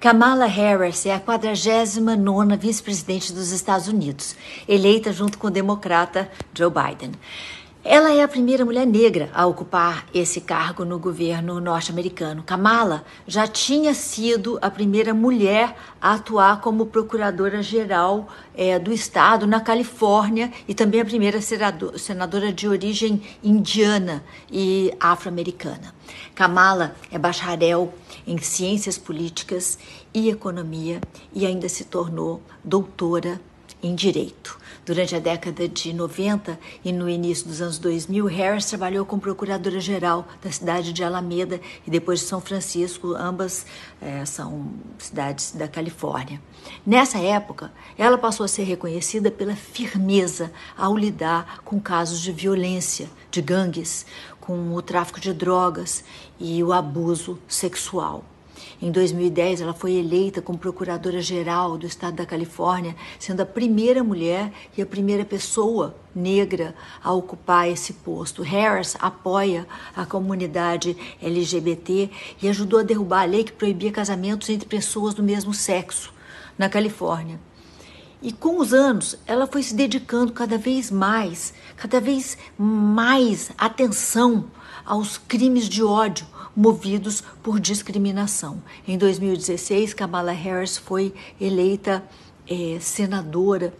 Kamala Harris é a 49ª vice-presidente dos Estados Unidos, eleita junto com o democrata Joe Biden. Ela é a primeira mulher negra a ocupar esse cargo no governo norte-americano. Kamala já tinha sido a primeira mulher a atuar como procuradora-geral é, do estado na Califórnia e também a primeira senadora de origem indiana e afro-americana. Kamala é bacharel em ciências políticas e economia e ainda se tornou doutora em direito. Durante a década de 90 e no início dos anos 2000, Harris trabalhou como procuradora-geral da cidade de Alameda e depois de São Francisco, ambas é, são cidades da Califórnia. Nessa época, ela passou a ser reconhecida pela firmeza ao lidar com casos de violência, de gangues, com o tráfico de drogas e o abuso sexual. Em 2010, ela foi eleita como procuradora-geral do estado da Califórnia, sendo a primeira mulher e a primeira pessoa negra a ocupar esse posto. Harris apoia a comunidade LGBT e ajudou a derrubar a lei que proibia casamentos entre pessoas do mesmo sexo na Califórnia. E com os anos, ela foi se dedicando cada vez mais, cada vez mais atenção aos crimes de ódio movidos por discriminação. Em 2016, Kamala Harris foi eleita é, senadora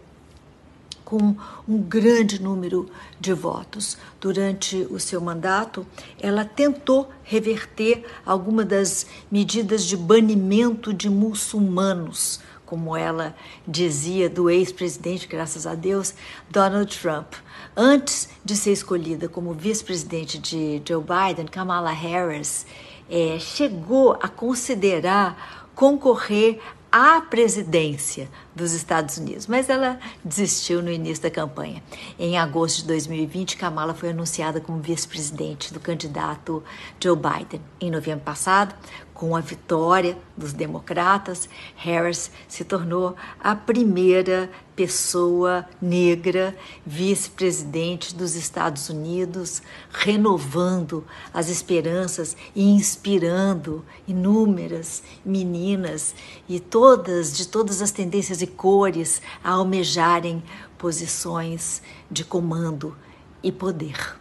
com um grande número de votos. Durante o seu mandato, ela tentou reverter algumas das medidas de banimento de muçulmanos, como ela dizia do ex-presidente, graças a Deus, Donald Trump. Antes de ser escolhida como vice-presidente de Joe Biden, Kamala Harris é, chegou a considerar concorrer à presidência dos Estados Unidos, mas ela desistiu no início da campanha. Em agosto de 2020, Kamala foi anunciada como vice-presidente do candidato Joe Biden. Em novembro passado, com a vitória dos democratas, Harris se tornou a primeira pessoa negra vice-presidente dos Estados Unidos, renovando as esperanças e inspirando inúmeras meninas e todas de todas as tendências e cores a almejarem posições de comando e poder.